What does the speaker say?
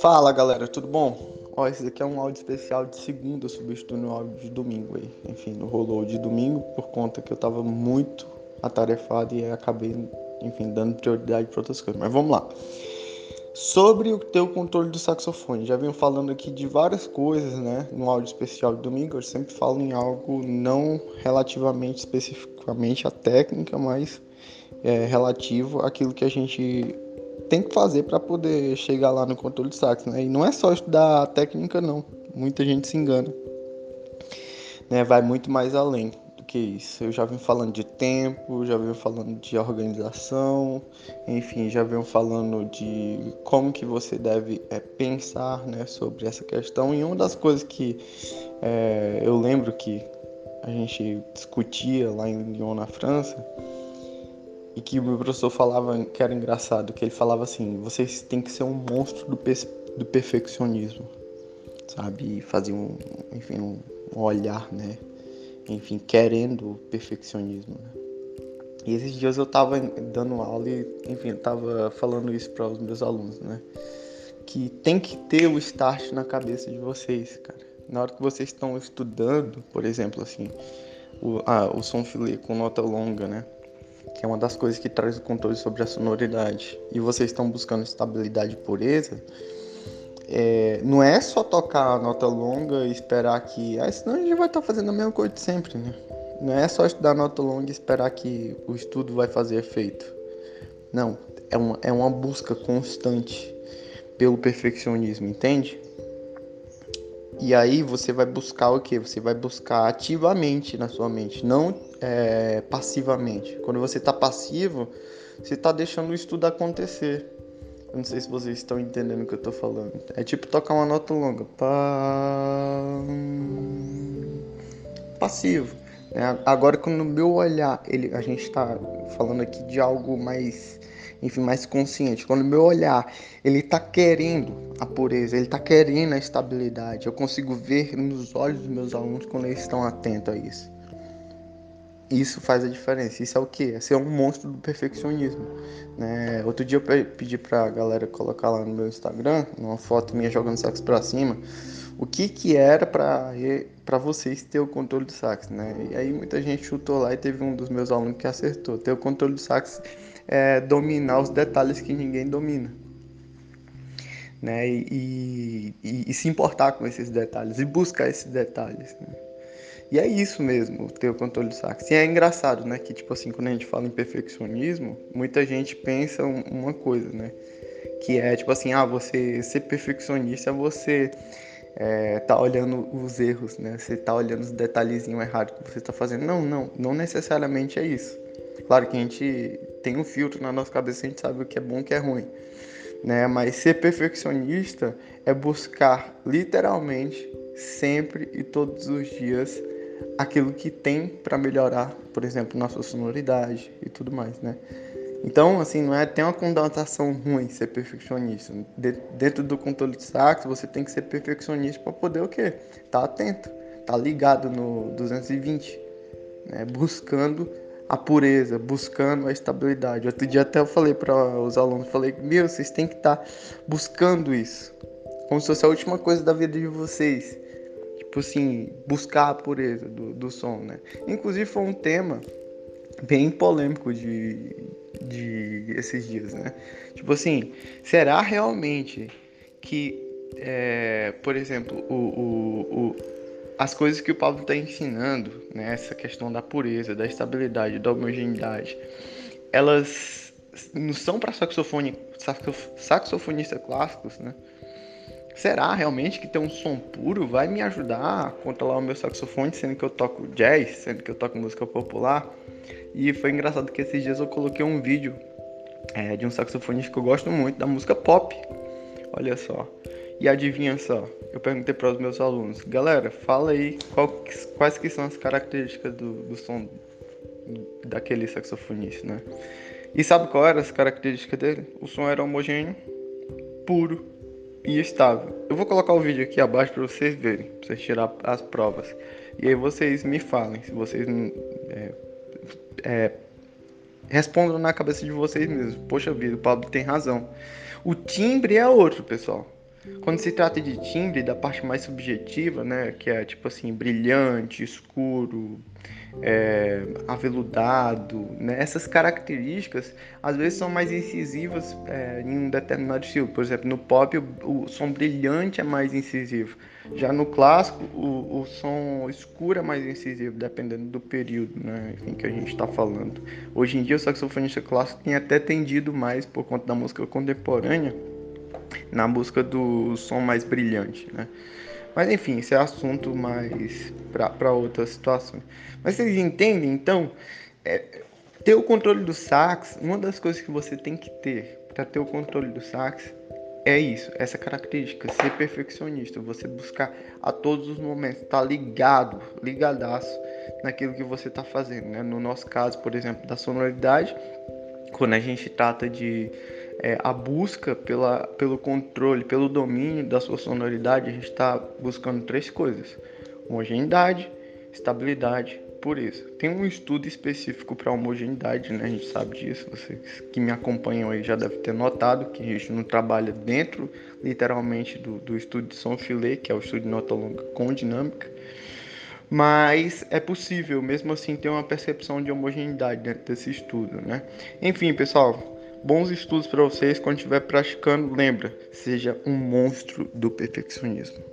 Fala galera, tudo bom? Ó, esse daqui é um áudio especial de segunda, substituindo o áudio de domingo aí. Enfim, não rolou de domingo por conta que eu tava muito atarefado e acabei, enfim, dando prioridade para outras coisas. Mas vamos lá. Sobre o teu controle do saxofone, já venho falando aqui de várias coisas, né? No áudio especial de domingo, eu sempre falo em algo não relativamente especificamente à técnica, mas é, relativo àquilo que a gente tem que fazer para poder chegar lá no controle de sax, né? E não é só estudar a técnica, não. Muita gente se engana. Né? Vai muito mais além do que isso. Eu já vim falando de tempo, já venho falando de organização, enfim, já venho falando de como que você deve é, pensar, né, sobre essa questão. E uma das coisas que é, eu lembro que a gente discutia lá em Lyon, na França, e que o meu professor falava que era engraçado, que ele falava assim, vocês têm que ser um monstro do, do perfeccionismo, sabe? E fazia um, enfim, um olhar, né? Enfim, querendo o perfeccionismo, né? E esses dias eu tava dando aula e, enfim, tava falando isso para os meus alunos, né? Que tem que ter o start na cabeça de vocês, cara. Na hora que vocês estão estudando, por exemplo, assim, o, ah, o som filé com nota longa, né? Que é uma das coisas que traz o controle sobre a sonoridade, e vocês estão buscando estabilidade e pureza, é, não é só tocar a nota longa e esperar que. Ah, senão a gente vai estar tá fazendo a mesma coisa de sempre, né? Não é só estudar nota longa e esperar que o estudo vai fazer efeito. Não, é uma, é uma busca constante pelo perfeccionismo, entende? E aí você vai buscar o que? Você vai buscar ativamente na sua mente, não é, passivamente. Quando você está passivo, você está deixando o estudo acontecer. Eu não sei se vocês estão entendendo o que eu estou falando. É tipo tocar uma nota longa. Passivo. É, agora, quando no meu olhar, ele, a gente está falando aqui de algo mais enfim, mais consciente. Quando o meu olhar, ele está querendo a pureza, ele está querendo a estabilidade. Eu consigo ver nos olhos dos meus alunos quando eles estão atentos a isso. Isso faz a diferença. Isso é o que? É ser um monstro do perfeccionismo. Né? Outro dia eu pedi para a galera colocar lá no meu Instagram, uma foto minha jogando sax para cima, o que que era para para vocês ter o controle do sax, né? E aí muita gente chutou lá e teve um dos meus alunos que acertou. Ter o controle do sax é, dominar os detalhes que ninguém domina. Né? E, e, e, se importar com esses detalhes e buscar esses detalhes. Né? E é isso mesmo, ter o controle do sax. E é engraçado, né? Que, tipo assim, quando a gente fala em perfeccionismo, muita gente pensa uma coisa, né? Que é, tipo assim, ah, você ser perfeccionista é você é, tá olhando os erros, né? Você tá olhando os detalhezinhos errados que você tá fazendo. Não, não, não necessariamente é isso. Claro que a gente tem um filtro na nossa cabeça, a gente sabe o que é bom e o que é ruim. Né? Mas ser perfeccionista é buscar literalmente sempre e todos os dias aquilo que tem para melhorar, por exemplo, nossa sonoridade e tudo mais, né? Então, assim, não é tem uma conotação ruim ser perfeccionista. De, dentro do controle de sax, você tem que ser perfeccionista para poder o quê? Tá atento, tá ligado no 220, né? Buscando a pureza, buscando a estabilidade. Outro dia até eu falei para os alunos, falei, meu, vocês têm que estar tá buscando isso, como se fosse a última coisa da vida de vocês. Tipo assim, buscar a pureza do, do som, né? Inclusive foi um tema bem polêmico de, de esses dias, né? Tipo assim, será realmente que, é, por exemplo, o, o, o as coisas que o Paulo está ensinando, né, essa questão da pureza, da estabilidade, da homogeneidade, elas não são para saxofone, saxofonistas clássicos, né? Será realmente que ter um som puro vai me ajudar a controlar o meu saxofone, sendo que eu toco jazz, sendo que eu toco música popular? E foi engraçado que esses dias eu coloquei um vídeo é, de um saxofonista que eu gosto muito, da música pop. Olha só. E adivinha só, eu perguntei para os meus alunos, galera, fala aí qual, quais que são as características do, do som daquele saxofonista, né? E sabe qual era as características dele? O som era homogêneo, puro e estável. Eu vou colocar o vídeo aqui abaixo para vocês verem, para vocês tirar as provas. E aí vocês me falem se vocês é, é, respondam na cabeça de vocês mesmos. Poxa vida, o Pablo tem razão. O timbre é outro, pessoal. Quando se trata de timbre, da parte mais subjetiva, né, que é tipo assim, brilhante, escuro, é, aveludado, né, essas características às vezes são mais incisivas é, em um determinado estilo. Por exemplo, no pop o, o, som brilhante é mais incisivo, já no clássico o, o som escuro é mais incisivo, dependendo do período né, em que a gente está falando. Hoje em dia o saxofonista clássico tem até tendido mais por conta da música contemporânea na busca do som mais brilhante, né? Mas enfim, esse é assunto mais para outras situações. Mas vocês entendem, então, é, ter o controle do sax, uma das coisas que você tem que ter para ter o controle do sax é isso, essa característica, ser perfeccionista, você buscar a todos os momentos, estar tá ligado, ligadaço naquilo que você está fazendo. Né? No nosso caso, por exemplo, da sonoridade, quando a gente trata de é, a busca pela, pelo controle, pelo domínio da sua sonoridade, a gente está buscando três coisas: homogeneidade, estabilidade, pureza. Tem um estudo específico para homogeneidade, né? A gente sabe disso. Vocês que me acompanham aí já devem ter notado que a gente não trabalha dentro, literalmente, do, do estudo de som filé, que é o estudo de nota longa com dinâmica. Mas é possível, mesmo assim, ter uma percepção de homogeneidade dentro desse estudo, né? Enfim, pessoal, Bons estudos para vocês quando estiver praticando. Lembra, seja um monstro do perfeccionismo.